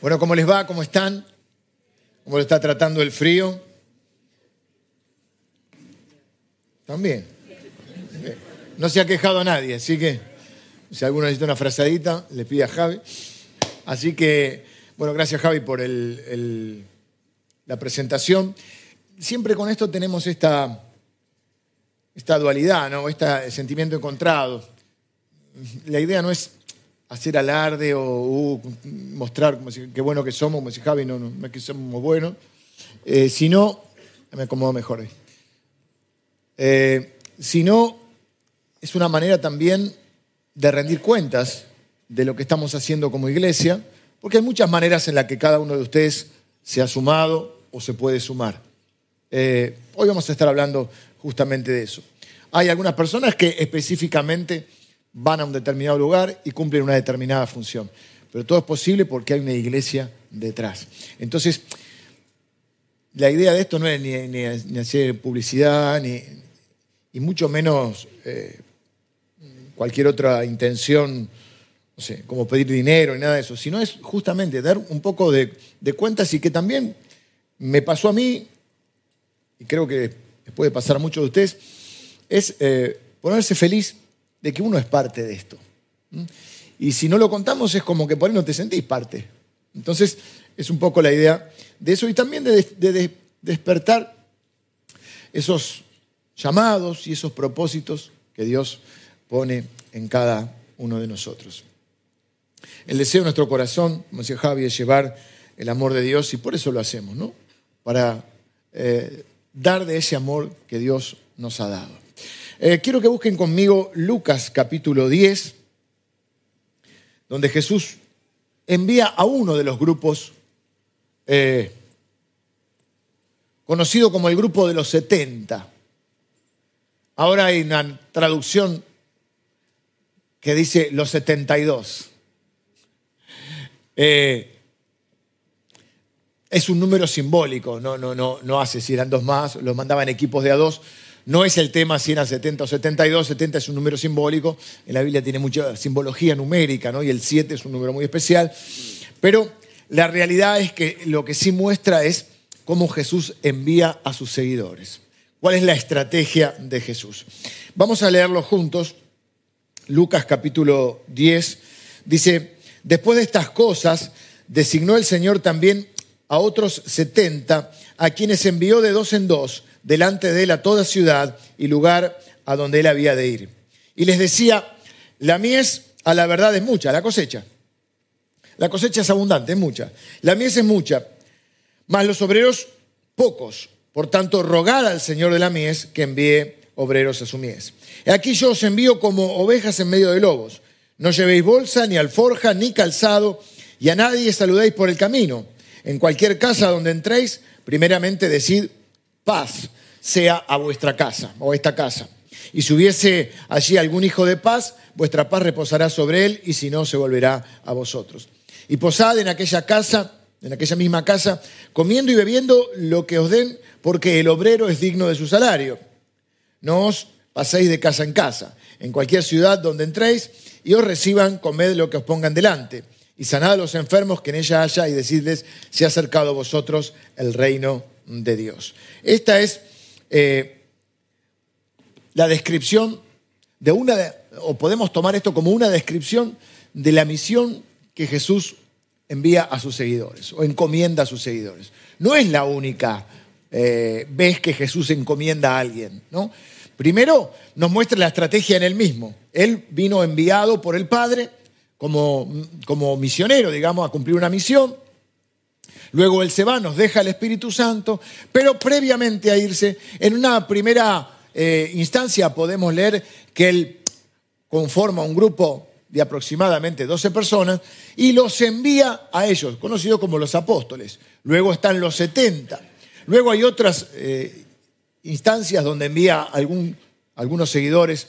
Bueno, ¿cómo les va? ¿Cómo están? ¿Cómo lo está tratando el frío? También. No se ha quejado nadie, así que si alguno necesita una frazadita, le pide a Javi. Así que, bueno, gracias Javi por la presentación. Siempre con esto tenemos esta, esta dualidad, ¿no? este sentimiento encontrado. La idea no es hacer alarde o uh, mostrar como si, qué bueno que somos, como si Javi no, no, es que somos buenos, eh, sino, me acomodo mejor ahí, eh, sino es una manera también de rendir cuentas de lo que estamos haciendo como iglesia, porque hay muchas maneras en las que cada uno de ustedes se ha sumado o se puede sumar. Eh, hoy vamos a estar hablando justamente de eso. Hay algunas personas que específicamente van a un determinado lugar y cumplen una determinada función. Pero todo es posible porque hay una iglesia detrás. Entonces, la idea de esto no es ni, hacer publicidad, ni, y mucho menos eh, cualquier otra intención, no sé, como pedir dinero ni nada de eso, sino es justamente dar un poco de, cuentas y que también me pasó a mí, y creo que puede pasar a muchos de ustedes, es eh, ponerse feliz de que uno es parte de esto. Y si no lo contamos es como que por ahí no te sentís parte. Entonces es un poco la idea de eso y también de, despertar esos llamados y esos propósitos que Dios pone en cada uno de nosotros. El deseo de nuestro corazón, como decía Javi, es llevar el amor de Dios y por eso lo hacemos, ¿no? Para eh, dar de ese amor que Dios nos ha dado. Eh, quiero que busquen conmigo Lucas capítulo 10, donde Jesús envía a uno de los grupos eh, conocido como el grupo de los 70. Ahora hay una traducción que dice los 72. Eh, es un número simbólico, no, no, no, no hace si eran dos más, los mandaban equipos de a dos, no es el tema si eran 70 o 72, 70 es un número simbólico, en la Biblia tiene mucha simbología numérica, ¿no? y el 7 es un número muy especial, pero la realidad es que lo que sí muestra es cómo Jesús envía a sus seguidores. ¿Cuál es la estrategia de Jesús? Vamos a leerlo juntos. Lucas capítulo 10 dice, después de estas cosas, designó el Señor también a otros 70, a quienes envió de dos en dos delante de él a toda ciudad y lugar a donde él había de ir. Y les decía, la mies a la verdad es mucha, la cosecha. La cosecha es abundante, es mucha. La mies es mucha, mas los obreros pocos. Por tanto, rogad al Señor de la mies que envíe obreros a su mies. Aquí yo os envío como ovejas en medio de lobos. No llevéis bolsa, ni alforja, ni calzado, y a nadie saludéis por el camino. En cualquier casa donde entréis, primeramente decid paz sea a vuestra casa o a esta casa. Y si hubiese allí algún hijo de paz, vuestra paz reposará sobre él y si no, se volverá a vosotros. Y posad en aquella casa, en aquella misma casa, comiendo y bebiendo lo que os den, porque el obrero es digno de su salario. No os paséis de casa en casa, en cualquier ciudad donde entréis, y os reciban, comed lo que os pongan delante. Y sanad a los enfermos que en ella haya, y decidles, se ha acercado a vosotros el reino de Dios. Esta es eh, la descripción de una, o podemos tomar esto como una descripción de la misión que Jesús envía a sus seguidores o encomienda a sus seguidores. No es la única eh, vez que Jesús encomienda a alguien, ¿no? Primero nos muestra la estrategia en él mismo. Él vino enviado por el Padre como, como misionero, digamos, a cumplir una misión. Luego Él se va, nos deja el Espíritu Santo, pero previamente a irse, en una primera eh, instancia podemos leer que Él conforma un grupo de aproximadamente 12 personas y los envía a ellos, conocidos como los apóstoles. Luego están los 70. Luego hay otras eh, instancias donde envía algún, algunos seguidores,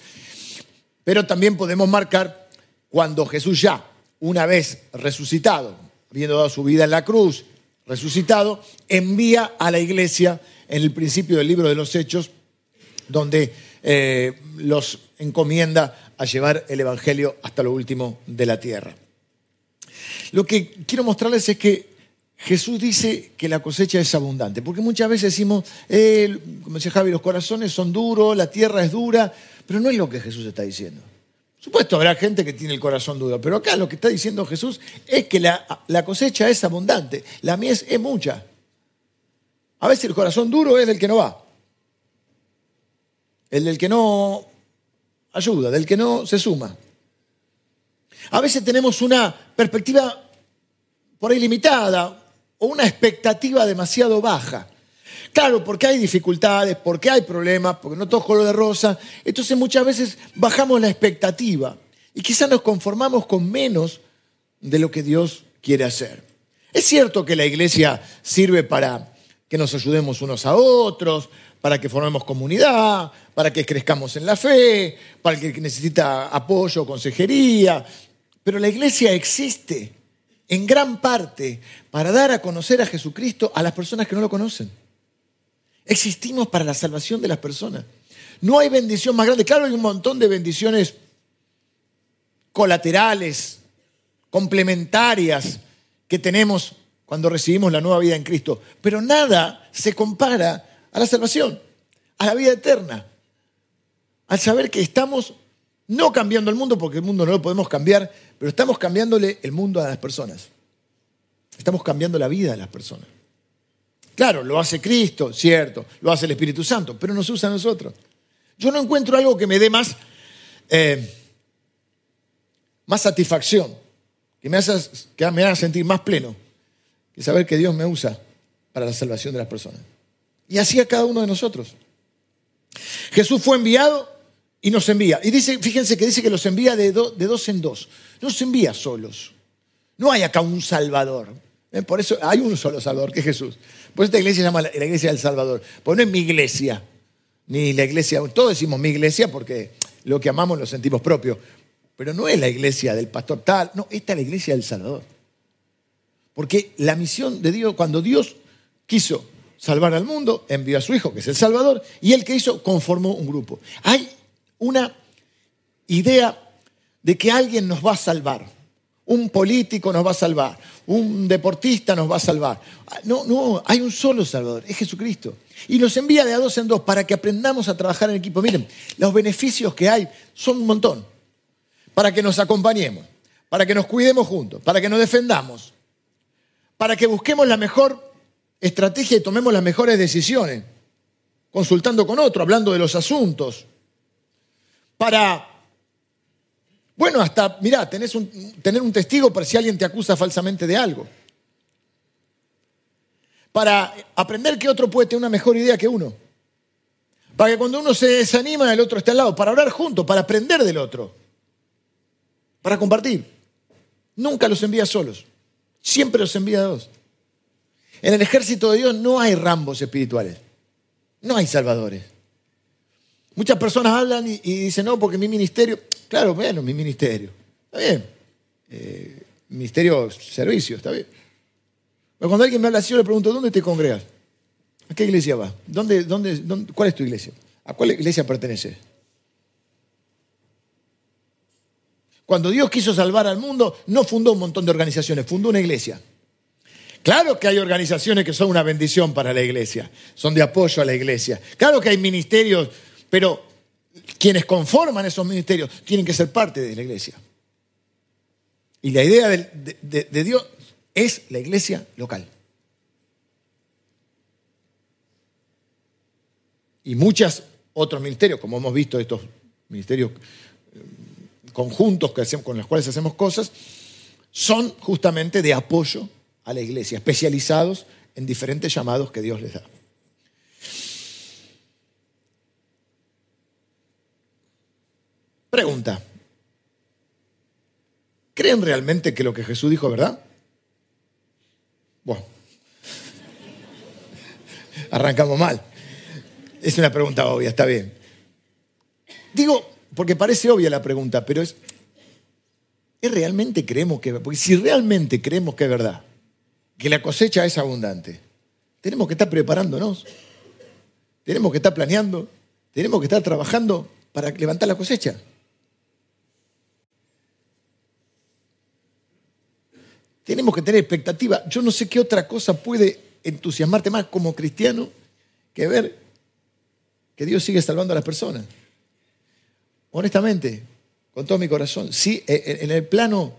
pero también podemos marcar cuando Jesús ya, una vez resucitado, habiendo dado su vida en la cruz, resucitado, envía a la iglesia en el principio del libro de los Hechos, donde eh, los encomienda a llevar el Evangelio hasta lo último de la tierra. Lo que quiero mostrarles es que Jesús dice que la cosecha es abundante, porque muchas veces decimos, eh, como decía Javi, los corazones son duros, la tierra es dura, pero no es lo que Jesús está diciendo. Supuesto, habrá gente que tiene el corazón duro, pero acá lo que está diciendo Jesús es que la, cosecha es abundante, la mies es mucha. A veces el corazón duro es del que no va, el del que no ayuda, del que no se suma. A veces tenemos una perspectiva por ahí limitada, o una expectativa demasiado baja. Claro, porque hay dificultades, porque hay problemas, porque no todo es color de rosa. Entonces muchas veces bajamos la expectativa y quizás nos conformamos con menos de lo que Dios quiere hacer. Es cierto que la iglesia sirve para que nos ayudemos unos a otros, para que formemos comunidad, para que crezcamos en la fe, para el que necesita apoyo, consejería, pero la iglesia existe en gran parte para dar a conocer a Jesucristo a las personas que no lo conocen. Existimos para la salvación de las personas. No hay bendición más grande. Claro, hay un montón de bendiciones colaterales, complementarias que tenemos cuando recibimos la nueva vida en Cristo, pero nada se compara a la salvación, a la vida eterna, al saber que estamos no cambiando el mundo, porque el mundo no lo podemos cambiar, pero estamos cambiándole el mundo a las personas. Estamos cambiando la vida de las personas. Claro, lo hace Cristo, cierto, lo hace el Espíritu Santo, pero nos usa a nosotros. Yo no encuentro algo que me dé más, eh, más satisfacción, que me, haga, sentir más pleno, que saber que Dios me usa para la salvación de las personas. Y así a cada uno de nosotros. Jesús fue enviado y nos envía. Y dice, fíjense que dice que los envía de, de dos en dos. No nos envía solos. No hay acá un Salvador. ¿Eh? Por eso hay un solo Salvador, que es Jesús. Por eso esta iglesia se llama la iglesia del Salvador. Porque no es mi iglesia, ni la iglesia, todos decimos mi iglesia porque lo que amamos lo sentimos propio. Pero no es la iglesia del pastor tal, no, esta es la iglesia del Salvador. Porque la misión de Dios, cuando Dios quiso salvar al mundo, envió a su Hijo, que es el Salvador, y él que hizo, conformó un grupo. Hay una idea de que alguien nos va a salvar. Un político nos va a salvar, un deportista nos va a salvar. No, no, hay un solo Salvador, es Jesucristo. Y nos envía de a dos en dos para que aprendamos a trabajar en equipo. Miren, los beneficios que hay son un montón. Para que nos acompañemos, para que nos cuidemos juntos, para que nos defendamos, para que busquemos la mejor estrategia y tomemos las mejores decisiones, consultando con otro, hablando de los asuntos, para, bueno, hasta, mirá, tener un testigo para si alguien te acusa falsamente de algo. Para aprender que otro puede tener una mejor idea que uno. Para que cuando uno se desanima, el otro esté al lado. Para hablar juntos, para aprender del otro. Para compartir. Nunca los envía solos. Siempre los envía a dos. En el ejército de Dios no hay rambos espirituales. No hay salvadores. Muchas personas hablan y, dicen, no, porque mi ministerio, claro, bueno, mi ministerio, está bien. Eh, ministerio servicio, está bien. Pero cuando alguien me habla así, yo le pregunto, ¿dónde te congregas? ¿A qué iglesia vas? ¿Dónde, dónde, cuál es tu iglesia? ¿A cuál iglesia perteneces? Cuando Dios quiso salvar al mundo, no fundó un montón de organizaciones, fundó una iglesia. Claro que hay organizaciones que son una bendición para la iglesia, son de apoyo a la iglesia. Claro que hay ministerios pero quienes conforman esos ministerios tienen que ser parte de la iglesia. Y la idea de, Dios es la iglesia local. Y muchos otros ministerios, como hemos visto estos ministerios eh, conjuntos que hacemos, con los cuales hacemos cosas, son justamente de apoyo a la iglesia, especializados en diferentes llamados que Dios les da. Pregunta. ¿Creen realmente que lo que Jesús dijo es verdad? Bueno, arrancamos mal. Es una pregunta obvia, está bien. Digo, porque parece obvia la pregunta, pero es, ¿es realmente creemos que Porque si realmente creemos que es verdad, que la cosecha es abundante, tenemos que estar preparándonos, tenemos que estar planeando, tenemos que estar trabajando para levantar la cosecha. Tenemos que tener expectativa. Yo no sé qué otra cosa puede entusiasmarte más como cristiano que ver que Dios sigue salvando a las personas. Honestamente, con todo mi corazón, sí, e, e, en el plano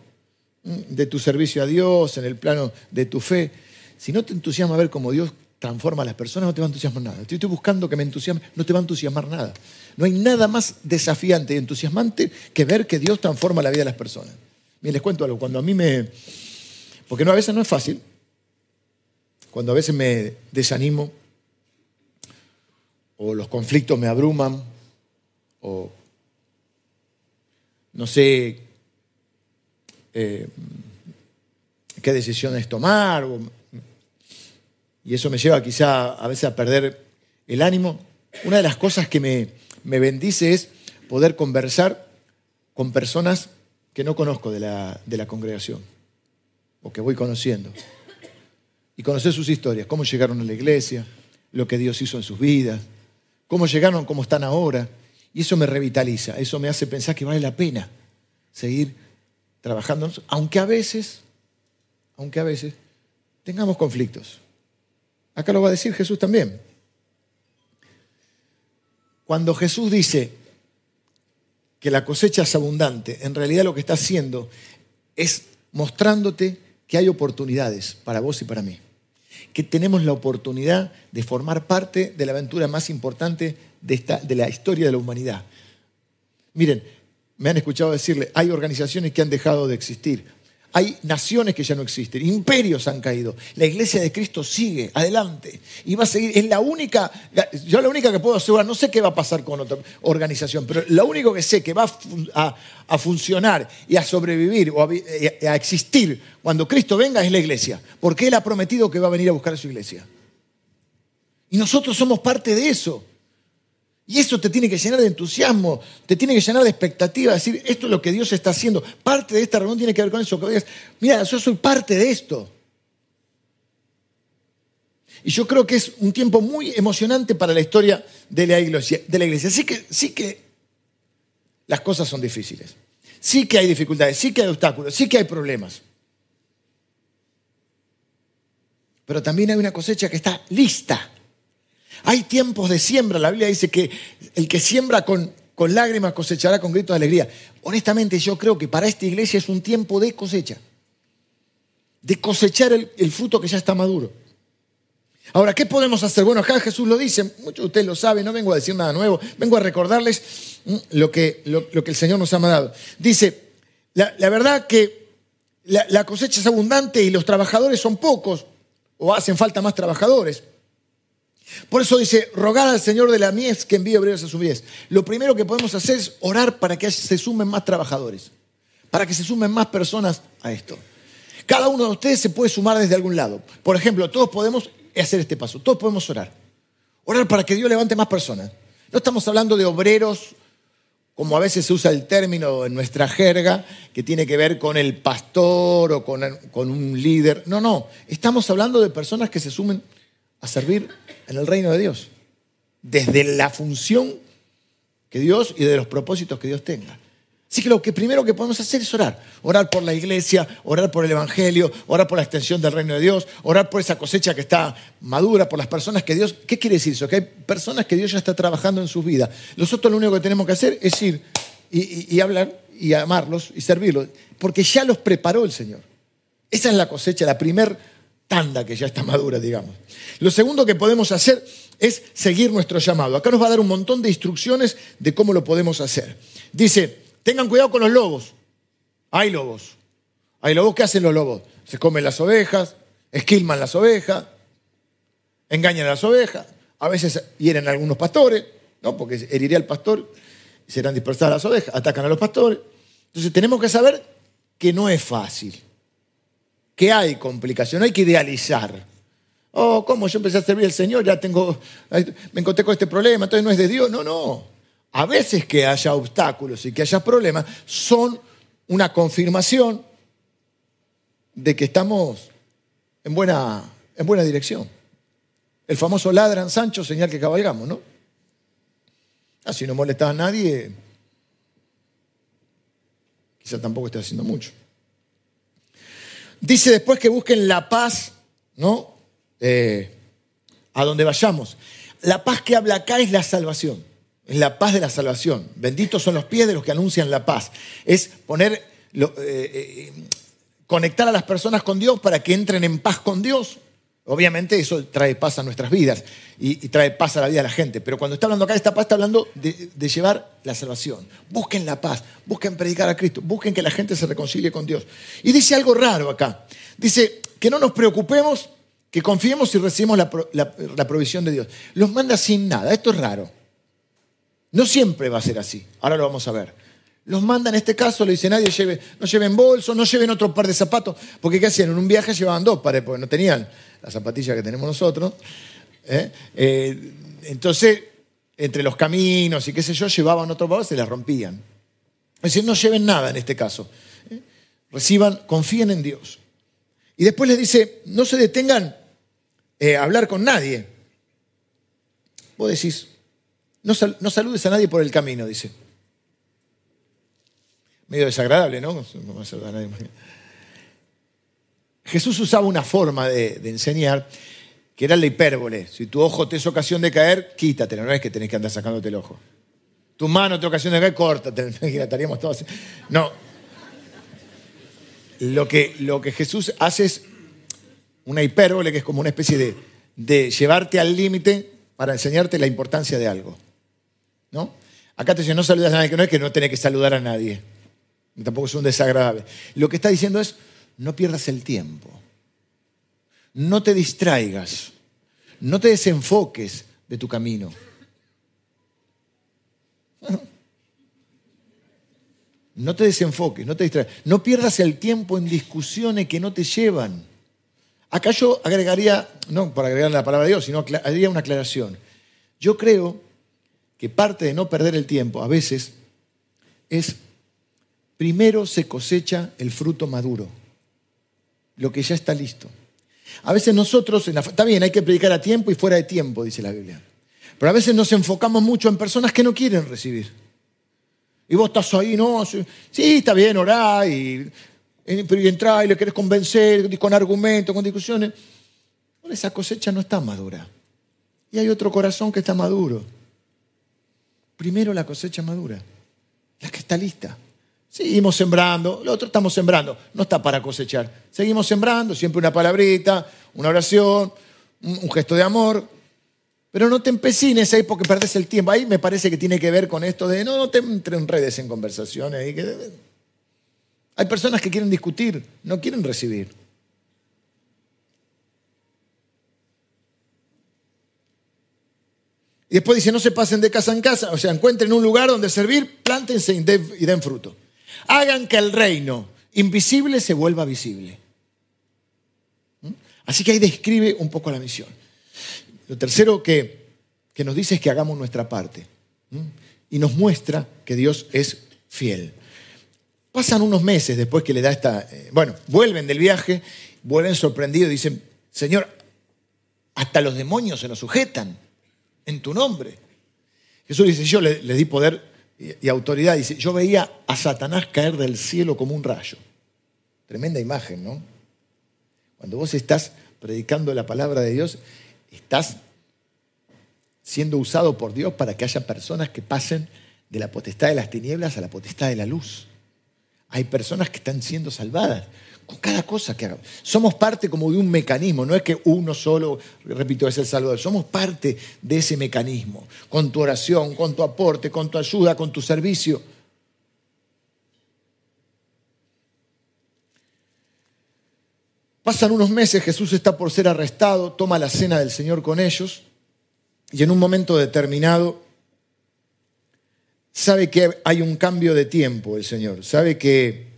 mm, de tu servicio a Dios, en el plano de tu fe, si no te entusiasma ver cómo Dios transforma a las personas, no te va a entusiasmar nada. Estoy buscando que me entusiasme, no te va a entusiasmar nada. No hay nada más desafiante y entusiasmante que ver que Dios transforma la vida de las personas. Miren, les cuento algo. Cuando a mí me. Porque a veces no es fácil. Cuando a veces me desanimo, o los conflictos me abruman, o no sé eh, qué decisiones tomar, y eso me lleva quizá a veces a perder el ánimo. Una de las cosas que me, me bendice es poder conversar con personas que no conozco de la, de la congregación o que voy conociendo. Y conocer sus historias, cómo llegaron a la iglesia, lo que Dios hizo en sus vidas, cómo llegaron, cómo están ahora. Y eso me revitaliza, eso me hace pensar que vale la pena seguir trabajando, aunque a veces, aunque a veces tengamos conflictos. Acá lo va a decir Jesús también. Cuando Jesús dice que la cosecha es abundante, en realidad lo que está haciendo es mostrándote que hay oportunidades para vos y para mí. Que tenemos la oportunidad de formar parte de la aventura más importante de, esta, de la historia de la humanidad. Miren, me han escuchado decirle, hay organizaciones que han dejado de existir, hay naciones que ya no existen, imperios han caído. La iglesia de Cristo sigue adelante y va a seguir. Es la única, yo la única que puedo asegurar, no sé qué va a pasar con otra organización, pero lo único que sé que va a, funcionar y a sobrevivir o a, existir cuando Cristo venga es la iglesia, porque Él ha prometido que va a venir a buscar a su iglesia. Y nosotros somos parte de eso. Y eso te tiene que llenar de entusiasmo, te tiene que llenar de expectativa, decir, esto es lo que Dios está haciendo. Parte de esta reunión tiene que ver con eso. Mira, yo soy parte de esto. Y yo creo que es un tiempo muy emocionante para la historia de la iglesia. De la iglesia. Sí, que, sí que las cosas son difíciles. Sí que hay dificultades, sí que hay obstáculos, sí que hay problemas. Pero también hay una cosecha que está lista hay tiempos de siembra. La Biblia dice que el que siembra con, con lágrimas cosechará con gritos de alegría. Honestamente, yo creo que para esta iglesia es un tiempo de cosecha. De cosechar el, fruto que ya está maduro. Ahora, ¿qué podemos hacer? Bueno, acá Jesús lo dice, muchos de ustedes lo saben, no vengo a decir nada nuevo, vengo a recordarles mm, lo que, lo, que el Señor nos ha mandado. Dice, la, verdad que la, la cosecha es abundante y los trabajadores son pocos, o hacen falta más trabajadores. Por eso dice, rogar al Señor de la mies que envíe obreros a su mies. Lo primero que podemos hacer es orar para que se sumen más trabajadores, para que se sumen más personas a esto. Cada uno de ustedes se puede sumar desde algún lado. Por ejemplo, todos podemos hacer este paso, todos podemos orar. Orar para que Dios levante más personas. No estamos hablando de obreros, como a veces se usa el término en nuestra jerga, que tiene que ver con el pastor o con, con un líder. No, no, estamos hablando de personas que se sumen a servir en el reino de Dios, desde la función que Dios y de los propósitos que Dios tenga. Así que lo que primero que podemos hacer es orar. Orar por la iglesia, orar por el Evangelio, orar por la extensión del reino de Dios, orar por esa cosecha que está madura, por las personas que Dios... ¿Qué quiere decir eso? Que hay personas que Dios ya está trabajando en sus vidas. Nosotros lo único que tenemos que hacer es ir y, y hablar y amarlos y servirlos, porque ya los preparó el Señor. Esa es la cosecha, la primer tanda que ya está madura, digamos. Lo segundo que podemos hacer es seguir nuestro llamado. Acá nos va a dar un montón de instrucciones de cómo lo podemos hacer. Dice, tengan cuidado con los lobos. Hay lobos. Hay lobos. ¿Qué hacen los lobos? Se comen las ovejas, esquilman las ovejas, engañan a las ovejas, a veces hieren a algunos pastores, ¿no? porque heriría al pastor serán dispersadas las ovejas, atacan a los pastores. Entonces tenemos que saber que no es fácil que hay complicación, no hay que idealizar. Oh, ¿cómo? Yo empecé a servir al Señor, ya tengo, me encontré con este problema, entonces no es de Dios. No, no. A veces que haya obstáculos y que haya problemas son una confirmación de que estamos en buena, en buena dirección. El famoso ladran Sancho, señal que cabalgamos, ¿no? Así no molesta a nadie, quizá tampoco esté haciendo mucho. Dice después que busquen la paz, ¿no? Eh, a donde vayamos. La paz que habla acá es la salvación, es la paz de la salvación. Benditos son los pies de los que anuncian la paz. Es poner, eh, eh, conectar a las personas con Dios para que entren en paz con Dios. Obviamente eso trae paz a nuestras vidas y, trae paz a la vida de la gente. Pero cuando está hablando acá, esta paz está hablando de, de, llevar la salvación. Busquen la paz, busquen predicar a Cristo, busquen que la gente se reconcilie con Dios. Y dice algo raro acá. Dice que no nos preocupemos que confiemos y recibimos la, provisión de Dios. Los manda sin nada. Esto es raro. No siempre va a ser así. Ahora lo vamos a ver. Los manda en este caso, le dice nadie lleve, no lleven bolso, no lleven otro par de zapatos, porque ¿qué hacían? En un viaje llevaban dos pares, porque no tenían las zapatillas que tenemos nosotros. ¿eh? Eh, entonces, entre los caminos y qué sé yo, llevaban otro par, se las rompían. Es decir, no lleven nada en este caso. ¿eh? Reciban, confíen en Dios. Y después les dice, no se detengan eh, hablar con nadie. Vos decís, no, no, saludes a nadie por el camino, dice. Medio desagradable, ¿no? Jesús usaba una forma de, enseñar que era la hipérbole. Si tu ojo te es ocasión de caer, quítatelo, no es que tenés que andar sacándote el ojo. Tu mano te ocasión de caer, córtate, estaríamos todos No. Lo que, lo que Jesús hace es una hipérbole que es como una especie de, llevarte al límite para enseñarte la importancia de algo. ¿No? Acá te dice, no saludas a nadie, que no es que no tenés que saludar a nadie. Tampoco es un desagradable. Lo que está diciendo es, no pierdas el tiempo. No te distraigas. No te desenfoques de tu camino. No te desenfoques, no te distraigas. No pierdas el tiempo en discusiones que no te llevan. Acá yo agregaría, no para agregar la palabra de Dios, sino haría una aclaración. Yo creo que parte de no perder el tiempo a veces es primero se cosecha el fruto maduro, lo que ya está listo. A veces nosotros, está bien, hay que predicar a tiempo y fuera de tiempo, dice la Biblia. Pero a veces nos enfocamos mucho en personas que no quieren recibir. Y vos estás ahí, no, sí, está bien, orá y pero y entrar y le querés convencer con argumentos, con discusiones. Bueno, esa cosecha no está madura. Y hay otro corazón que está maduro. Primero la cosecha madura, la que está lista. Seguimos sembrando, lo otro estamos sembrando, no está para cosechar. Seguimos sembrando, siempre una palabrita, una oración, un gesto de amor. Pero no te empecines ahí porque perdés el tiempo. Ahí me parece que tiene que ver con esto de no, no te enredes en conversaciones. Y que, hay personas que quieren discutir, no quieren recibir. Y después dice, no se pasen de casa en casa, o sea, encuentren un lugar donde servir, plántense y den fruto. Hagan que el reino invisible se vuelva visible. ¿Mm? Así que ahí describe un poco la misión. Lo tercero que, que nos dice es que hagamos nuestra parte. ¿Mm? Y nos muestra que Dios es fiel. Pasan unos meses después que le da esta... Eh, bueno, vuelven del viaje, vuelven sorprendidos dicen, Señor, hasta los demonios se nos sujetan en tu nombre. Jesús dice, yo le, di poder y, autoridad. Dice, yo veía a Satanás caer del cielo como un rayo. Tremenda imagen, ¿no? Cuando vos estás predicando la palabra de Dios, estás siendo usado por Dios para que haya personas que pasen de la potestad de las tinieblas a la potestad de la luz. Hay personas que están siendo salvadas con cada cosa que hagamos. Somos parte como de un mecanismo, no es que uno solo, repito, es el salvador, somos parte de ese mecanismo, con tu oración, con tu aporte, con tu ayuda, con tu servicio. Pasan unos meses, Jesús está por ser arrestado, toma la cena del Señor con ellos y en un momento determinado sabe que hay un cambio de tiempo el Señor, sabe que,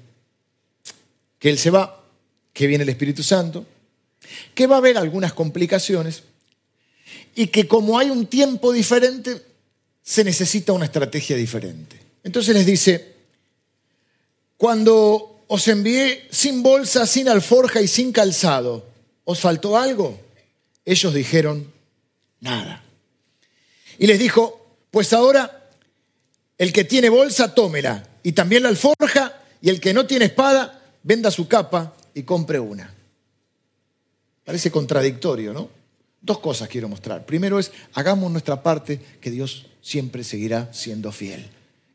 que Él se va, que viene el Espíritu Santo, que va a haber algunas complicaciones y que como hay un tiempo diferente, se necesita una estrategia diferente. Entonces les dice, cuando os envié sin bolsa, sin alforja y sin calzado, ¿os faltó algo? Ellos dijeron, nada. Y les dijo, pues ahora el que tiene bolsa, tómela. Y también la alforja. Y el que no tiene espada, venda su capa y compre una. Parece contradictorio, ¿no? Dos cosas quiero mostrar. Primero es, hagamos nuestra parte, que Dios siempre seguirá siendo fiel.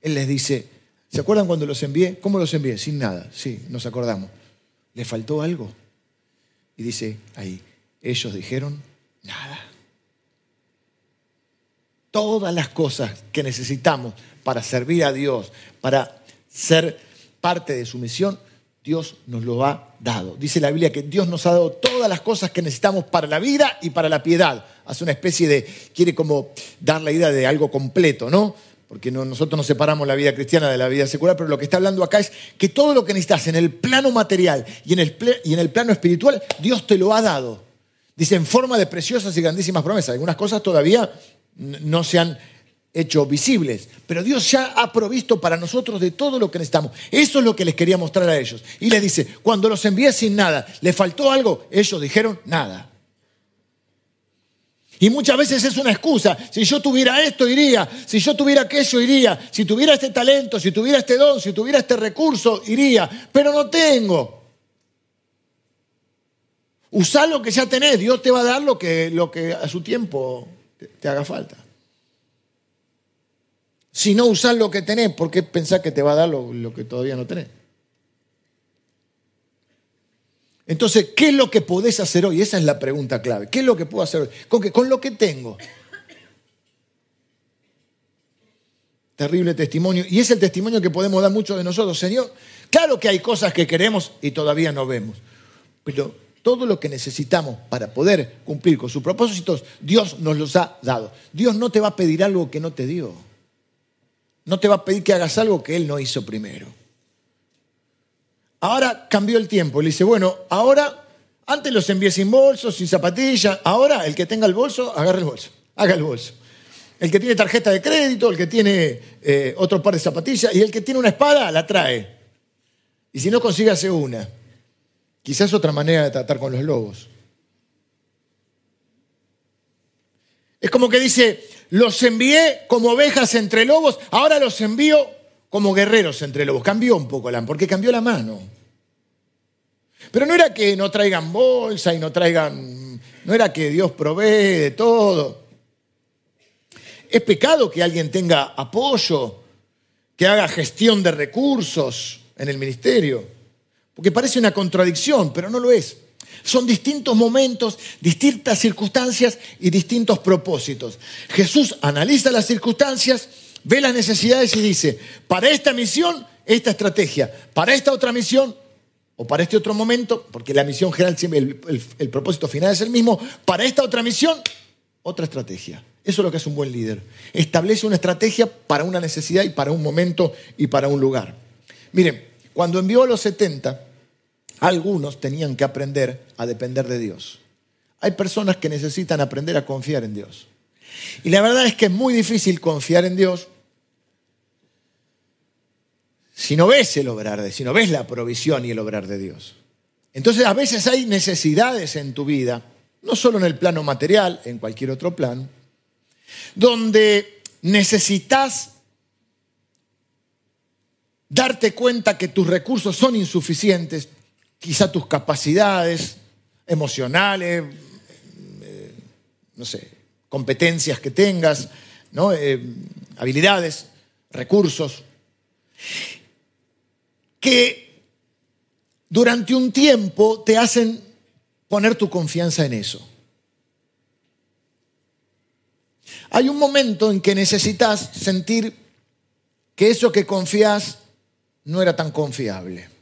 Él les dice, ¿se acuerdan cuando los envié? ¿Cómo los envié? Sin nada. Sí, nos acordamos. ¿Le faltó algo? Y dice ahí, ellos dijeron nada. Todas las cosas que necesitamos para servir a Dios, para ser parte de su misión, Dios nos lo ha dado. Dice la Biblia que Dios nos ha dado todas las cosas que necesitamos para la vida y para la piedad. Hace una especie de, quiere como dar la idea de algo completo, ¿no? Porque nosotros no separamos la vida cristiana de la vida secular, pero lo que está hablando acá es que todo lo que necesitas en el plano material y en el, y en el plano espiritual, Dios te lo ha dado. Dice en forma de preciosas y grandísimas promesas. Algunas cosas todavía no se han hecho visibles, pero Dios ya ha provisto para nosotros de todo lo que necesitamos. Eso es lo que les quería mostrar a ellos. Y les dice, cuando los envié sin nada, ¿le faltó algo? Ellos dijeron nada. Y muchas veces es una excusa. Si yo tuviera esto, iría. Si yo tuviera aquello, iría. Si tuviera este talento, si tuviera este don, si tuviera este recurso, iría. Pero no tengo. Usá lo que ya tenés. Dios te va a dar lo que, lo que a su tiempo te haga falta. Si no usás lo que tenés, ¿por qué pensás que te va a dar lo, que todavía no tenés? Entonces, ¿qué es lo que podés hacer hoy? Esa es la pregunta clave. ¿Qué es lo que puedo hacer hoy? ¿Con, qué? Con lo que tengo. Terrible testimonio. Y es el testimonio que podemos dar muchos de nosotros. Señor, claro que hay cosas que queremos y todavía no vemos. Pero todo lo que necesitamos para poder cumplir con sus propósitos, Dios nos los ha dado. Dios no te va a pedir algo que no te dio. No te va a pedir que hagas algo que Él no hizo primero. Ahora cambió el tiempo. Le dice, bueno, ahora, antes los envié sin bolso, sin zapatilla. Ahora, el que tenga el bolso, agarre el bolso. Haga el bolso. El que tiene tarjeta de crédito, el que tiene eh, otro par de zapatillas y el que tiene una espada, la trae. Y si no consigue, hace una. Quizás otra manera de tratar con los lobos. Es como que dice, los envié como ovejas entre lobos, ahora los envío como guerreros entre lobos. Cambió un poco la, porque cambió la mano. Pero no era que no traigan bolsa y no traigan, no era que Dios provee de todo. Es pecado que alguien tenga apoyo, que haga gestión de recursos en el ministerio, porque parece una contradicción, pero no lo es. Son distintos momentos, distintas circunstancias y distintos propósitos. Jesús analiza las circunstancias, ve las necesidades y dice, para esta misión, esta estrategia, para esta otra misión, o para este otro momento, porque la misión general, el, el propósito final es el mismo, para esta otra misión, otra estrategia. Eso es lo que es un buen líder. Establece una estrategia para una necesidad y para un momento y para un lugar. Miren, cuando envió a los 70, algunos tenían que aprender a depender de Dios. Hay personas que necesitan aprender a confiar en Dios. Y la verdad es que es muy difícil confiar en Dios si no ves el obrar de, si no ves la provisión y el obrar de Dios. Entonces a veces hay necesidades en tu vida, no solo en el plano material, en cualquier otro plan, donde necesitas darte cuenta que tus recursos son insuficientes, quizá tus capacidades emocionales, eh, no sé, competencias que tengas, ¿no? Eh, habilidades, recursos, que durante un tiempo te hacen poner tu confianza en eso. Hay un momento en que necesitas sentir que eso que confías no era tan confiable.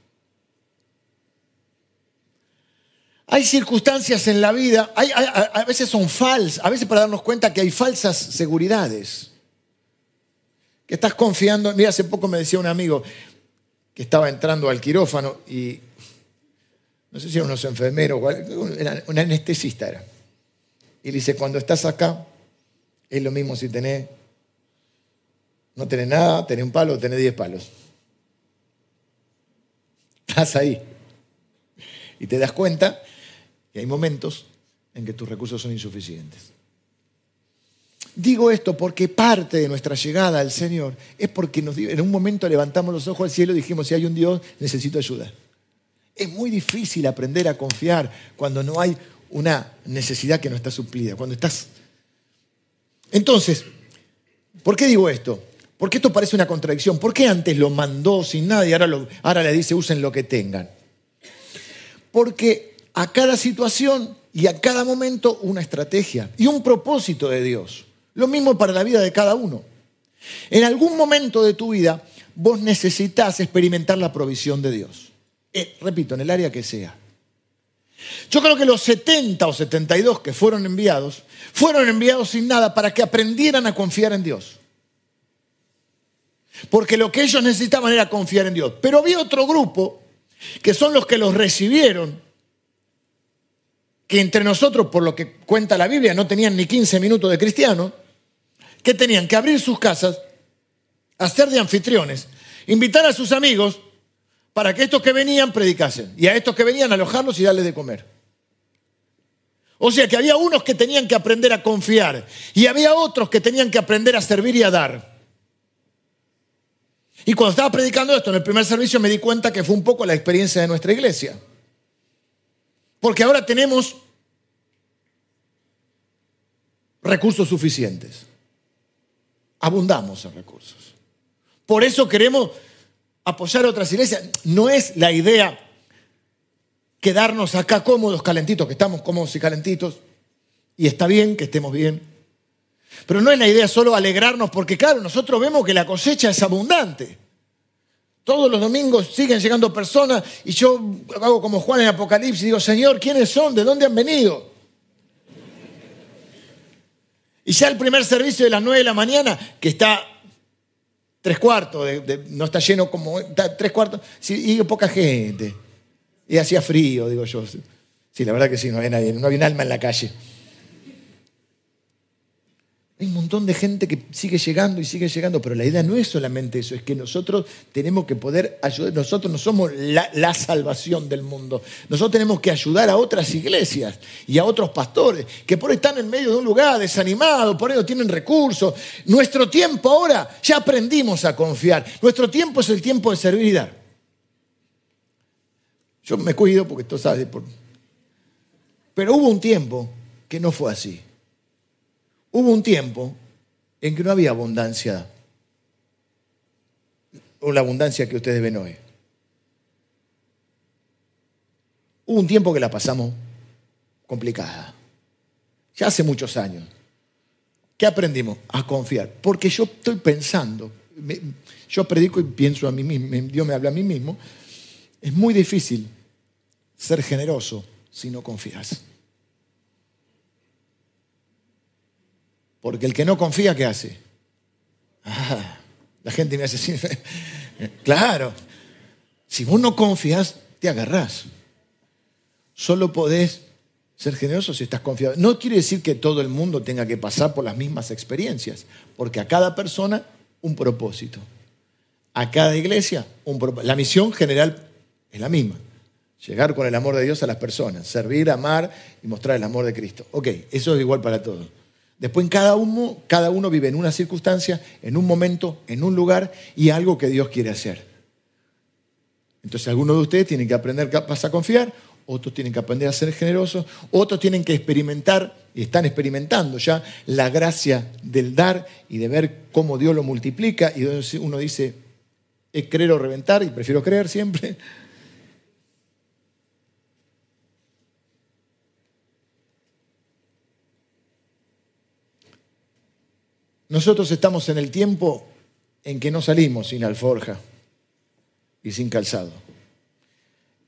Hay circunstancias en la vida, a, veces son falsas, a veces para darnos cuenta que hay falsas seguridades. Que estás confiando. Mira, hace poco me decía un amigo que estaba entrando al quirófano y no sé si eran unos enfermeros, un anestesista era. Y le dice, cuando estás acá, es lo mismo si tenés, no tenés nada, tenés un palo o tenés diez palos. Estás ahí. Y te das cuenta hay momentos en que tus recursos son insuficientes. Digo esto porque parte de nuestra llegada al Señor es porque en un momento levantamos los ojos al cielo y dijimos, si hay un Dios, necesito ayuda. Es muy difícil aprender a confiar cuando no hay una necesidad que no está suplida, cuando estás... Entonces, ¿por qué digo esto? Porque esto parece una contradicción. ¿Por qué antes lo mandó sin nada y ahora, ahora le dice usen lo que tengan? Porque a cada situación y a cada momento una estrategia y un propósito de Dios. Lo mismo para la vida de cada uno. En algún momento de tu vida vos necesitas experimentar la provisión de Dios. Eh, repito, en el área que sea. Yo creo que los 70 o 72 que fueron enviados, fueron enviados sin nada para que aprendieran a confiar en Dios. Porque lo que ellos necesitaban era confiar en Dios. Pero había otro grupo, que son los que los recibieron, que entre nosotros, por lo que cuenta la Biblia, no tenían ni 15 minutos de cristiano, que tenían que abrir sus casas, hacer de anfitriones, invitar a sus amigos para que estos que venían predicasen y a estos que venían alojarlos y darles de comer. O sea que había unos que tenían que aprender a confiar y había otros que tenían que aprender a servir y a dar. Y cuando estaba predicando esto en el primer servicio me di cuenta que fue un poco la experiencia de nuestra iglesia. Porque ahora tenemos recursos suficientes. Abundamos en recursos. Por eso queremos apoyar a otras iglesias. No es la idea quedarnos acá cómodos, calentitos, que estamos cómodos y calentitos. Y está bien que estemos bien. Pero no es la idea solo alegrarnos, porque claro, nosotros vemos que la cosecha es abundante. Todos los domingos siguen llegando personas y yo hago como Juan en Apocalipsis y digo, Señor, ¿quiénes son? ¿De dónde han venido? Y ya el primer servicio de las nueve de la mañana, que está tres cuartos, no está lleno como, tres cuartos, y poca gente. Y hacía frío, digo yo. Sí, la verdad que sí, no había nadie, no había un alma en la calle. Hay un montón de gente que sigue llegando y sigue llegando, pero la idea no es solamente eso, es que nosotros tenemos que poder ayudar, nosotros no somos la, salvación del mundo, nosotros tenemos que ayudar a otras iglesias y a otros pastores que por ahí están en medio de un lugar desanimado, por ahí no tienen recursos. Nuestro tiempo ahora, ya aprendimos a confiar, nuestro tiempo es el tiempo de servir y dar. Yo me cuido porque esto sabes, pero hubo un tiempo que no fue así. Hubo un tiempo en que no había abundancia, o la abundancia que ustedes ven hoy. Hubo un tiempo que la pasamos complicada, ya hace muchos años. ¿Qué aprendimos? A confiar. Porque yo estoy pensando, yo predico y pienso a mí mismo, Dios me habla a mí mismo, es muy difícil ser generoso si no confías. Porque el que no confía, ¿qué hace? Ah, la gente me hace así. claro, si vos no confías, te agarrás. Solo podés ser generoso si estás confiado. No quiere decir que todo el mundo tenga que pasar por las mismas experiencias, porque a cada persona un propósito. A cada iglesia un propósito. La misión general es la misma. Llegar con el amor de Dios a las personas, servir, amar y mostrar el amor de Cristo. Ok, eso es igual para todos. Después cada uno, cada uno vive en una circunstancia, en un momento, en un lugar y algo que Dios quiere hacer. Entonces algunos de ustedes tienen que aprender a confiar, otros tienen que aprender a ser generosos, otros tienen que experimentar, y están experimentando ya, la gracia del dar y de ver cómo Dios lo multiplica. Y uno dice, es creer o reventar, y prefiero creer siempre. Nosotros estamos en el tiempo en que no salimos sin alforja y sin calzado.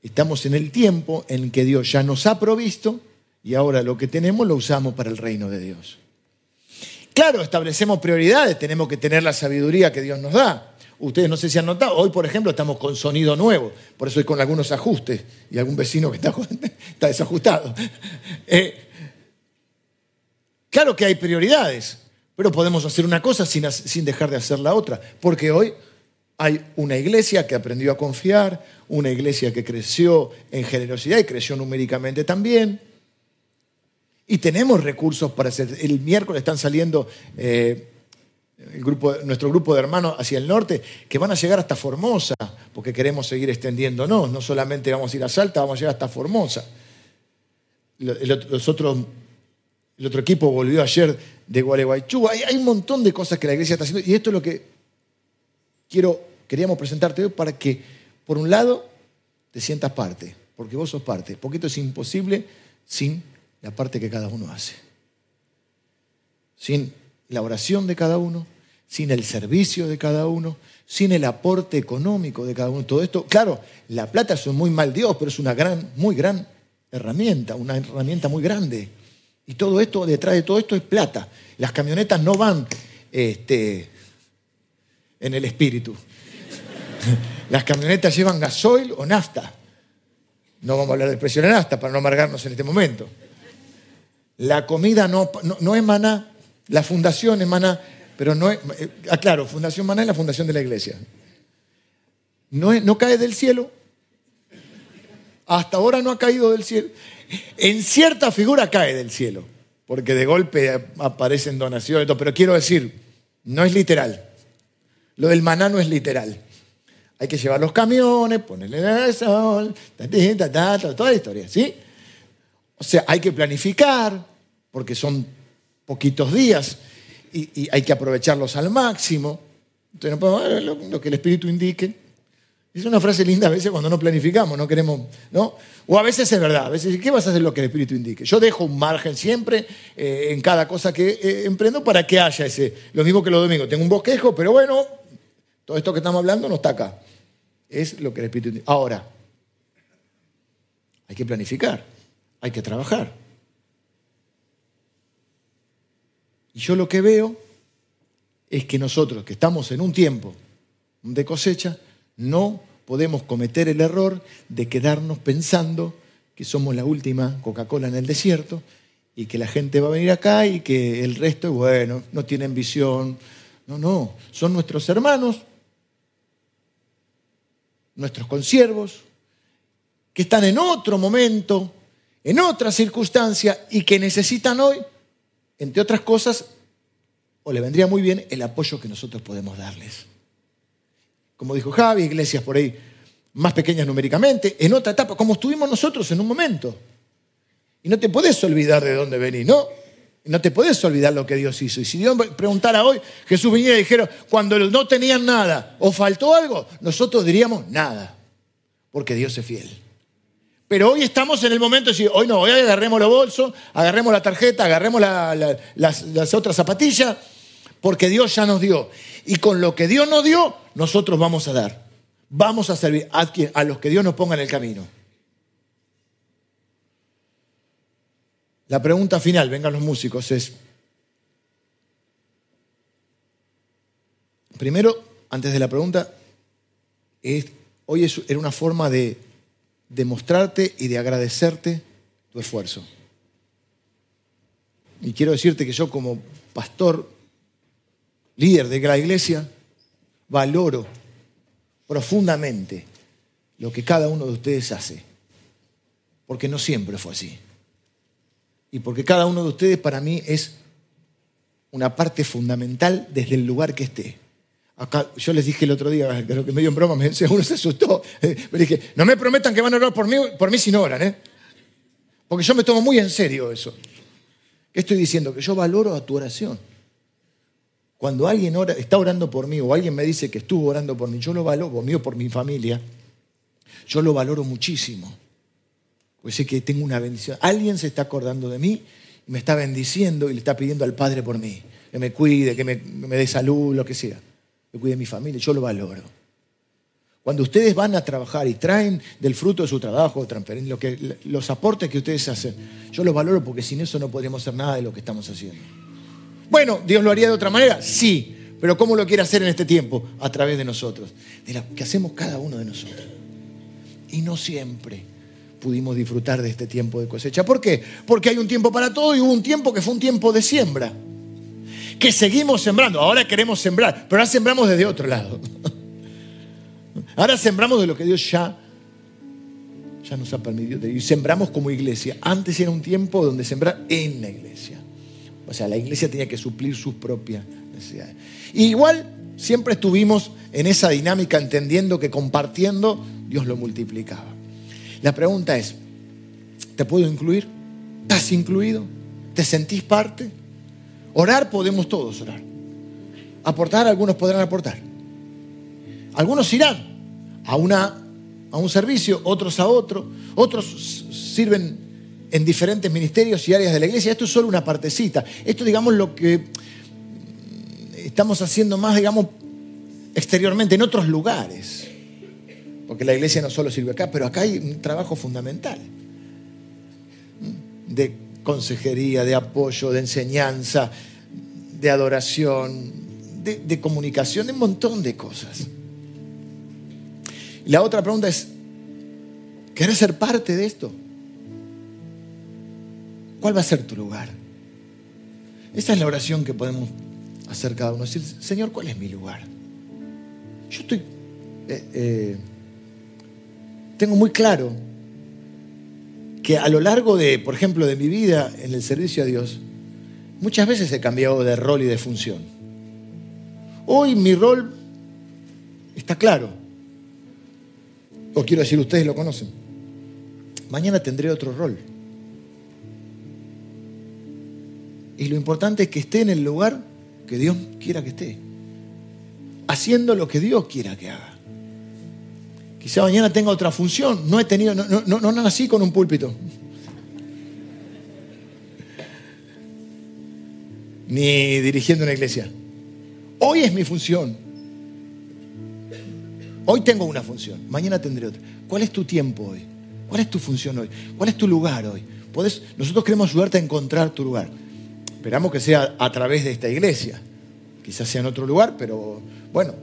Estamos en el tiempo en que Dios ya nos ha provisto y ahora lo que tenemos lo usamos para el reino de Dios. Claro, establecemos prioridades, tenemos que tener la sabiduría que Dios nos da. Ustedes no sé si han notado, hoy por ejemplo estamos con sonido nuevo, por eso hay con algunos ajustes y algún vecino que está, desajustado. Eh, claro que hay prioridades, pero podemos hacer una cosa sin, sin dejar de hacer la otra, porque hoy hay una iglesia que aprendió a confiar, una iglesia que creció en generosidad y creció numéricamente también. Y tenemos recursos para hacer. El miércoles están saliendo eh, el grupo, nuestro grupo de hermanos hacia el norte que van a llegar hasta Formosa, porque queremos seguir extendiéndonos. No solamente vamos a ir a Salta, vamos a llegar hasta Formosa. Los otros, el otro equipo volvió ayer de Gualeguaychú. Hay, hay un montón de cosas que la iglesia está haciendo y esto es lo que queríamos presentarte hoy para que, por un lado, te sientas parte, porque vos sos parte, porque esto es imposible sin la parte que cada uno hace. Sin la oración de cada uno, sin el servicio de cada uno, sin el aporte económico de cada uno. Todo esto, claro, la plata es muy mal Dios, pero es una gran, muy gran herramienta, una herramienta muy grande. Y todo esto, detrás de todo esto es plata. Las camionetas no van este, en el espíritu. Las camionetas llevan gasoil o nafta. No vamos a hablar del precio de la nafta para no amargarnos en este momento. La comida no, no, es maná, la fundación es maná, pero no es. Eh, aclaro, Fundación Maná es la fundación de la iglesia. No, no cae del cielo. Hasta ahora no ha caído del cielo. En cierta figura cae del cielo, porque de golpe aparecen donaciones, pero quiero decir, no es literal. Lo del maná no es literal. Hay que llevar los camiones, ponerle el sol, toda la historia, ¿sí? O sea, hay que planificar, porque son poquitos días y, hay que aprovecharlos al máximo. Entonces, no podemos, lo, lo que el Espíritu indique. Es una frase linda a veces cuando no planificamos, no queremos, ¿no? O a veces es verdad, a veces, ¿qué vas a hacer lo que el Espíritu indique? Yo dejo un margen siempre eh, en cada cosa que eh, emprendo para que haya ese, lo mismo que los domingos. Tengo un bosquejo, pero bueno, todo esto que estamos hablando no está acá. Es lo que el Espíritu dice. Ahora, hay que planificar, hay que trabajar. Y yo lo que veo es que nosotros, que estamos en un tiempo de cosecha, no podemos cometer el error de quedarnos pensando que somos la última Coca-Cola en el desierto y que la gente va a venir acá y que el resto, bueno, no tienen visión. No, no, son nuestros hermanos nuestros consiervos, que están en otro momento, en otra circunstancia y que necesitan hoy, entre otras cosas, o le vendría muy bien el apoyo que nosotros podemos darles. Como dijo Javi, iglesias por ahí más pequeñas numéricamente, en otra etapa, como estuvimos nosotros en un momento. Y no te puedes olvidar de dónde venís, ¿no? No te puedes olvidar lo que Dios hizo. Y si Dios preguntara hoy, Jesús viniera y dijera, cuando no tenían nada o faltó algo, nosotros diríamos nada, porque Dios es fiel. Pero hoy estamos en el momento de decir, hoy no, hoy agarremos los bolsos, agarremos la tarjeta, agarremos las, otras zapatillas, porque Dios ya nos dio. Y con lo que Dios nos dio, nosotros vamos a dar. Vamos a servir a los que Dios nos ponga en el camino. La pregunta final, vengan los músicos, es, primero, antes de la pregunta, hoy era una forma de demostrarte y de agradecerte tu esfuerzo. Y quiero decirte que yo como pastor, líder de la iglesia, valoro profundamente lo que cada uno de ustedes hace, porque no siempre fue así y porque cada uno de ustedes para mí es una parte fundamental desde el lugar que esté. Acá, yo les dije el otro día, creo que medio en broma, me, uno se asustó. Me dije, no me prometan que van a orar por mí, por mí si no oran, ¿eh? Porque yo me tomo muy en serio eso. ¿Qué estoy diciendo? Que yo valoro a tu oración. Cuando alguien está orando por mí o alguien me dice que estuvo orando por mí, yo lo valoro, por mí o por mi familia, yo lo valoro muchísimo. Pues sé que tengo una bendición. Alguien se está acordando de mí me está bendiciendo y le está pidiendo al Padre por mí. Que me cuide, que me, dé salud, lo que sea. Que cuide mi familia. Yo lo valoro. Cuando ustedes van a trabajar y traen del fruto de su trabajo, lo que, los aportes que ustedes hacen, yo los valoro porque sin eso no podríamos hacer nada de lo que estamos haciendo. Bueno, Dios lo haría de otra manera, sí, pero ¿cómo lo quiere hacer en este tiempo? A través de nosotros, de lo que hacemos cada uno de nosotros. Y no siempre pudimos disfrutar de este tiempo de cosecha. ¿Por qué? Porque hay un tiempo para todo y hubo un tiempo que fue un tiempo de siembra. Que seguimos sembrando. Ahora queremos sembrar, pero ahora sembramos desde otro lado. Ahora sembramos de lo que Dios ya, ya nos ha permitido. Y sembramos como iglesia. Antes era un tiempo donde sembrar en la iglesia. O sea, la iglesia tenía que suplir sus propias necesidades. igual Siempre estuvimos en esa dinámica entendiendo que compartiendo Dios lo multiplicaba. La pregunta es, ¿te puedo incluir? ¿Estás incluido? ¿Te sentís parte? Orar podemos todos orar. Aportar, algunos podrán aportar. Algunos irán a, una, a un servicio, otros a otro, otros sirven en diferentes ministerios y áreas de la iglesia. Esto es solo una partecita. Esto, digamos, lo que estamos haciendo más, digamos, exteriormente, en otros lugares. Porque la iglesia no solo sirve acá, pero acá hay un trabajo fundamental de consejería, de apoyo, de enseñanza, de adoración, de, comunicación, de un montón de cosas. La otra pregunta es, ¿querés ser parte de esto? ¿Cuál va a ser tu lugar? Esa es la oración que podemos hacer cada uno. Decir, Señor, ¿cuál es mi lugar? Yo estoy, eh, eh, tengo muy claro que a lo largo de, por ejemplo, de mi vida en el servicio a Dios, muchas veces he cambiado de rol y de función. Hoy mi rol está claro. O quiero decir, ustedes lo conocen. Mañana tendré otro rol. Y lo importante es que esté en el lugar que Dios quiera que esté. Haciendo lo que Dios quiera que haga. Quizá mañana tenga otra función. No he tenido, no, no, no nací con un púlpito. Ni dirigiendo una iglesia. Hoy es mi función. Hoy tengo una función, mañana tendré otra. ¿Cuál es tu tiempo hoy? ¿Cuál es tu función hoy? ¿Cuál es tu lugar hoy? nosotros queremos ayudarte a encontrar tu lugar. Esperamos que sea a través de esta iglesia. Quizás sea en otro lugar, pero bueno,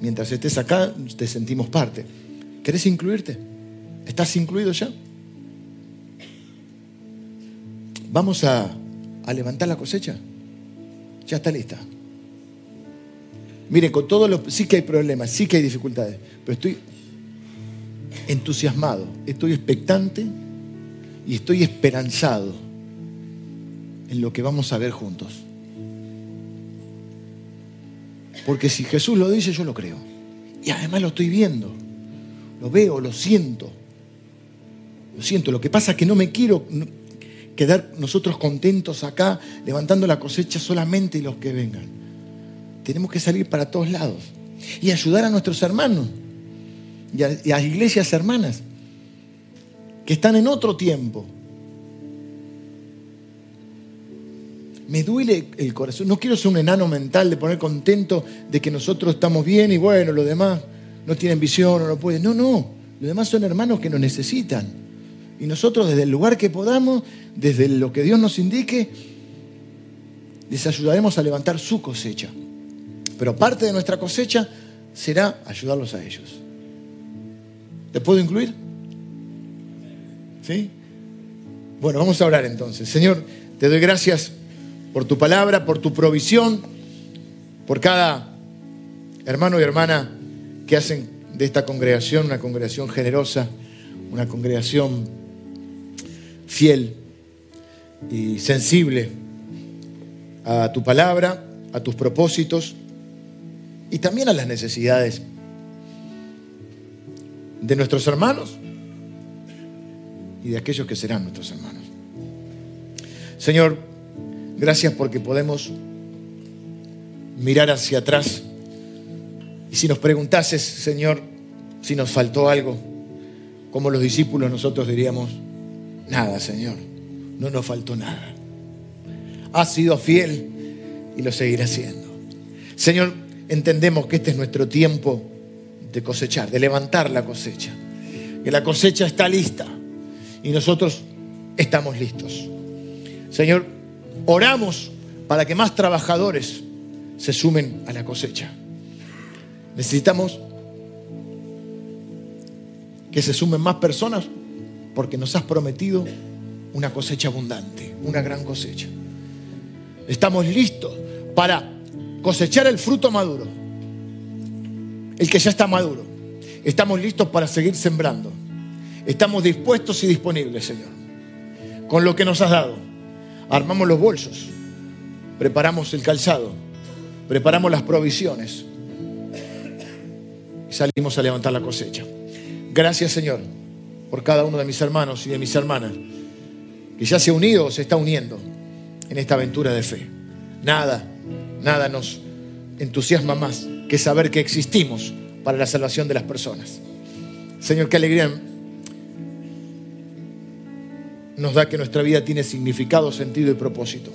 mientras estés acá, te sentimos parte. ¿Querés incluirte? ¿Estás incluido ya? Vamos a, a levantar la cosecha. Ya está lista. Mire, con todo lo... Sí que hay problemas, sí que hay dificultades, pero estoy entusiasmado, estoy expectante y estoy esperanzado en lo que vamos a ver juntos. Porque si Jesús lo dice, yo lo creo. Y además lo estoy viendo. Lo veo, lo siento. Lo siento. Lo que pasa es que no me quiero quedar nosotros contentos acá, levantando la cosecha solamente los que vengan. Tenemos que salir para todos lados y ayudar a nuestros hermanos y a, y a iglesias hermanas que están en otro tiempo, me duele el corazón. No quiero ser un enano mental de poner contento de que nosotros estamos bien y bueno, los demás no tienen visión o no pueden. No, no. Los demás son hermanos que nos necesitan. Y nosotros desde el lugar que podamos, desde lo que Dios nos indique, les ayudaremos a levantar su cosecha. Pero parte de nuestra cosecha será ayudarlos a ellos. ¿Te puedo incluir? ¿Sí? Bueno, vamos a orar entonces. Señor, te doy gracias por tu palabra, por tu provisión, por cada hermano y hermana que hacen de esta congregación una congregación generosa, una congregación fiel y sensible a tu palabra, a tus propósitos y también a las necesidades de nuestros hermanos y de aquellos que serán nuestros hermanos. Señor, Gracias porque podemos mirar hacia atrás. Y si nos preguntases, Señor, si nos faltó algo, como los discípulos nosotros diríamos, nada, Señor, no nos faltó nada. Has sido fiel y lo seguirá siendo. Señor, entendemos que este es nuestro tiempo de cosechar, de levantar la cosecha. Que la cosecha está lista y nosotros estamos listos. Señor, Oramos para que más trabajadores se sumen a la cosecha. Necesitamos que se sumen más personas porque nos has prometido una cosecha abundante, una gran cosecha. Estamos listos para cosechar el fruto maduro, el que ya está maduro. Estamos listos para seguir sembrando. Estamos dispuestos y disponibles, Señor, con lo que nos has dado armamos los bolsos, preparamos el calzado, preparamos las provisiones y salimos a levantar la cosecha. Gracias Señor por cada uno de mis hermanos y de mis hermanas que ya se ha unido o se está uniendo en esta aventura de fe. Nada, nada nos entusiasma más que saber que existimos para la salvación de las personas. Señor, qué alegría nos da que nuestra vida tiene significado, sentido y propósito.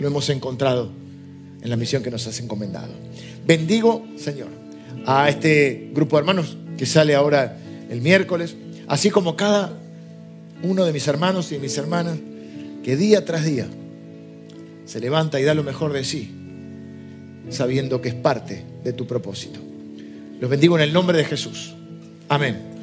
Lo hemos encontrado en la misión que nos has encomendado. Bendigo, Señor, a este grupo de hermanos que sale ahora el miércoles, así como cada uno de mis hermanos y de mis hermanas que día tras día se levanta y da lo mejor de sí, sabiendo que es parte de tu propósito. Los bendigo en el nombre de Jesús. Amén.